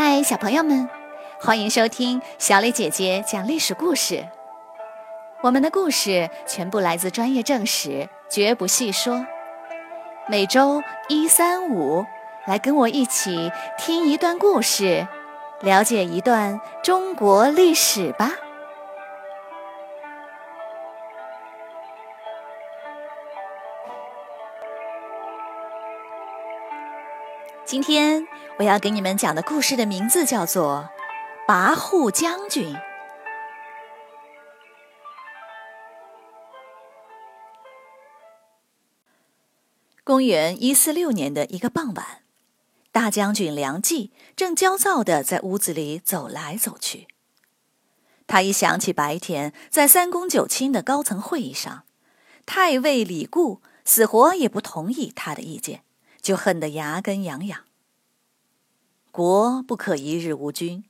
嗨，小朋友们，欢迎收听小磊姐姐讲历史故事。我们的故事全部来自专业正史，绝不细说。每周一、三、五来跟我一起听一段故事，了解一段中国历史吧。今天我要给你们讲的故事的名字叫做《跋扈将军》。公元一四六年的一个傍晚，大将军梁冀正焦躁地在屋子里走来走去。他一想起白天在三公九卿的高层会议上，太尉李固死活也不同意他的意见。就恨得牙根痒痒。国不可一日无君，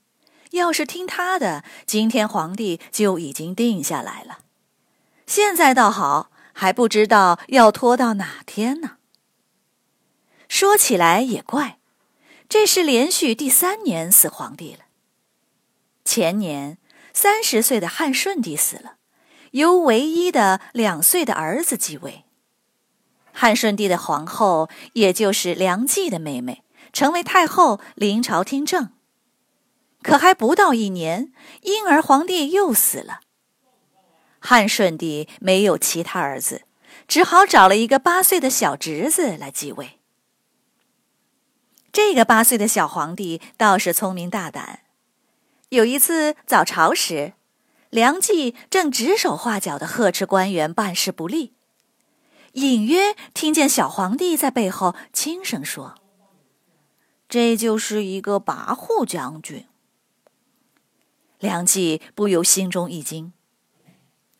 要是听他的，今天皇帝就已经定下来了。现在倒好，还不知道要拖到哪天呢。说起来也怪，这是连续第三年死皇帝了。前年三十岁的汉顺帝死了，由唯一的两岁的儿子继位。汉顺帝的皇后，也就是梁冀的妹妹，成为太后，临朝听政。可还不到一年，婴儿皇帝又死了。汉顺帝没有其他儿子，只好找了一个八岁的小侄子来继位。这个八岁的小皇帝倒是聪明大胆。有一次早朝时，梁冀正指手画脚的呵斥官员办事不力。隐约听见小皇帝在背后轻声说：“这就是一个跋扈将军。”梁冀不由心中一惊。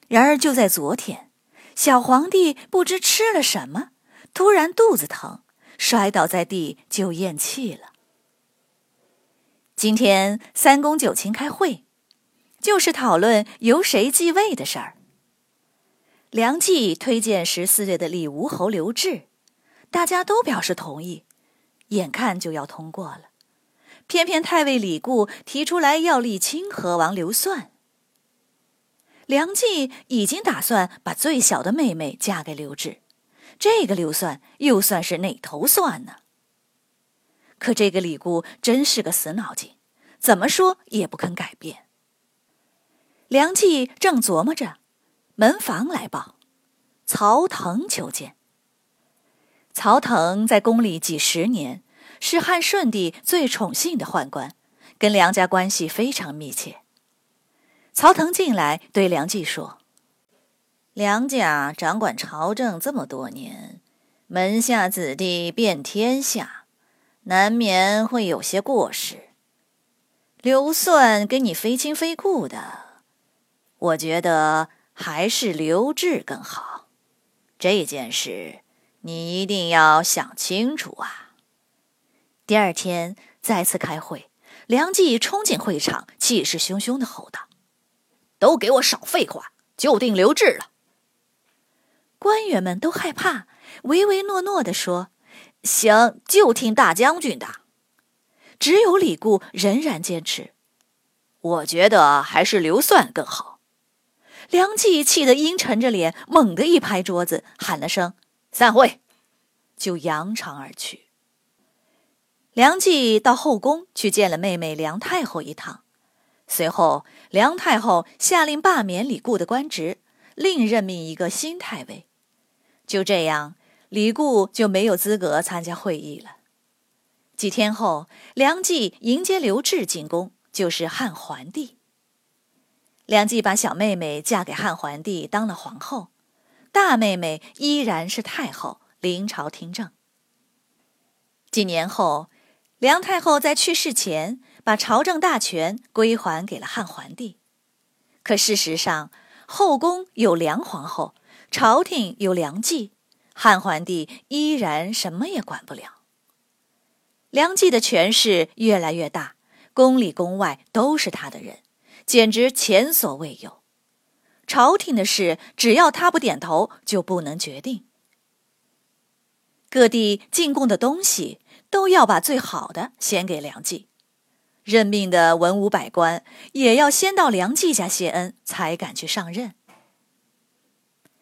然而就在昨天，小皇帝不知吃了什么，突然肚子疼，摔倒在地就咽气了。今天三公九卿开会，就是讨论由谁继位的事儿。梁冀推荐十四岁的李吴侯刘志，大家都表示同意，眼看就要通过了。偏偏太尉李固提出来要立清河王刘算。梁冀已经打算把最小的妹妹嫁给刘志，这个刘算又算是哪头算呢？可这个李固真是个死脑筋，怎么说也不肯改变。梁冀正琢磨着。门房来报，曹腾求见。曹腾在宫里几十年，是汉顺帝最宠幸的宦官，跟梁家关系非常密切。曹腾进来对梁冀说：“梁家掌管朝政这么多年，门下子弟遍天下，难免会有些过失。刘算跟你非亲非故的，我觉得。”还是刘志更好，这件事你一定要想清楚啊！第二天再次开会，梁冀冲进会场，气势汹汹的吼道：“都给我少废话，就定刘志了！”官员们都害怕，唯唯诺诺的说：“行，就听大将军的。”只有李固仍然坚持：“我觉得还是刘算更好。”梁冀气得阴沉着脸，猛地一拍桌子，喊了声“散会”，就扬长而去。梁冀到后宫去见了妹妹梁太后一趟，随后梁太后下令罢免李固的官职，另任命一个新太尉。就这样，李固就没有资格参加会议了。几天后，梁冀迎接刘志进宫，就是汉桓帝。梁冀把小妹妹嫁给汉桓帝当了皇后，大妹妹依然是太后，临朝听政。几年后，梁太后在去世前把朝政大权归还给了汉桓帝，可事实上，后宫有梁皇后，朝廷有梁冀，汉桓帝依然什么也管不了。梁冀的权势越来越大，宫里宫外都是他的人。简直前所未有！朝廷的事，只要他不点头，就不能决定。各地进贡的东西，都要把最好的先给梁冀。任命的文武百官也要先到梁冀家谢恩，才敢去上任。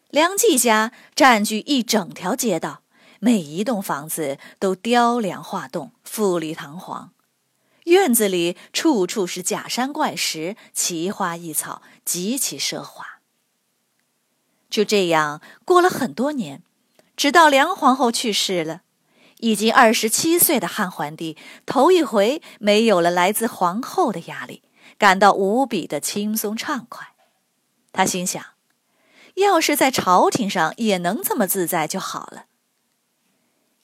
梁冀家占据一整条街道，每一栋房子都雕梁画栋，富丽堂皇。院子里处处是假山怪石、奇花异草，极其奢华。就这样过了很多年，直到梁皇后去世了，已经二十七岁的汉桓帝头一回没有了来自皇后的压力，感到无比的轻松畅快。他心想，要是在朝廷上也能这么自在就好了。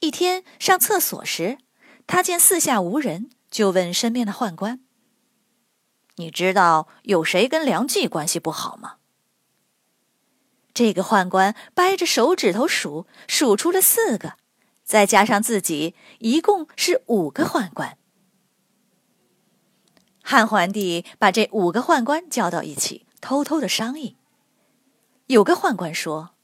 一天上厕所时，他见四下无人。就问身边的宦官：“你知道有谁跟梁冀关系不好吗？”这个宦官掰着手指头数，数出了四个，再加上自己，一共是五个宦官。汉桓帝把这五个宦官叫到一起，偷偷的商议。有个宦官说：“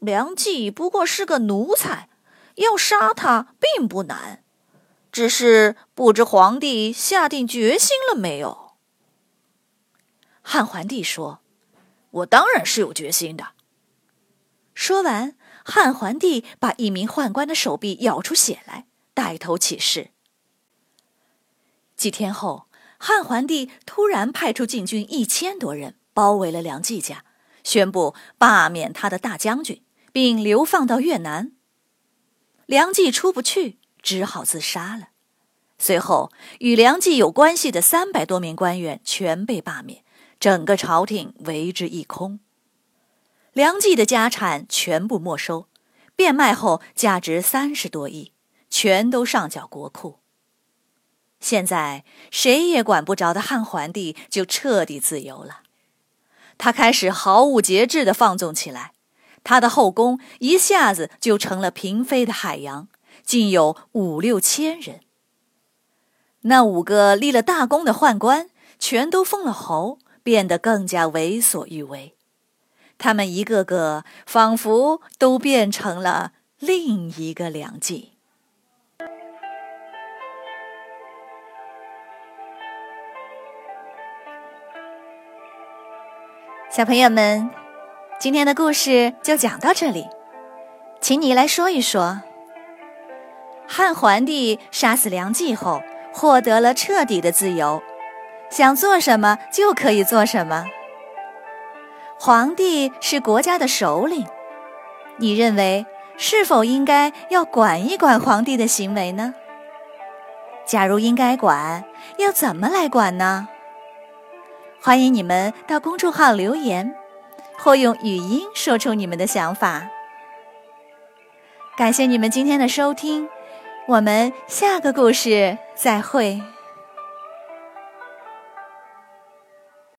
梁冀不过是个奴才，要杀他并不难。”只是不知皇帝下定决心了没有？汉桓帝说：“我当然是有决心的。”说完，汉桓帝把一名宦官的手臂咬出血来，带头起事。几天后，汉桓帝突然派出禁军一千多人包围了梁冀家，宣布罢免他的大将军，并流放到越南。梁冀出不去。只好自杀了。随后，与梁冀有关系的三百多名官员全被罢免，整个朝廷为之一空。梁冀的家产全部没收，变卖后价值三十多亿，全都上缴国库。现在谁也管不着的汉桓帝就彻底自由了，他开始毫无节制地放纵起来，他的后宫一下子就成了嫔妃的海洋。竟有五六千人。那五个立了大功的宦官，全都封了侯，变得更加为所欲为。他们一个个仿佛都变成了另一个梁冀。小朋友们，今天的故事就讲到这里，请你来说一说。汉桓帝杀死梁冀后，获得了彻底的自由，想做什么就可以做什么。皇帝是国家的首领，你认为是否应该要管一管皇帝的行为呢？假如应该管，要怎么来管呢？欢迎你们到公众号留言，或用语音说出你们的想法。感谢你们今天的收听。我们下个故事再会。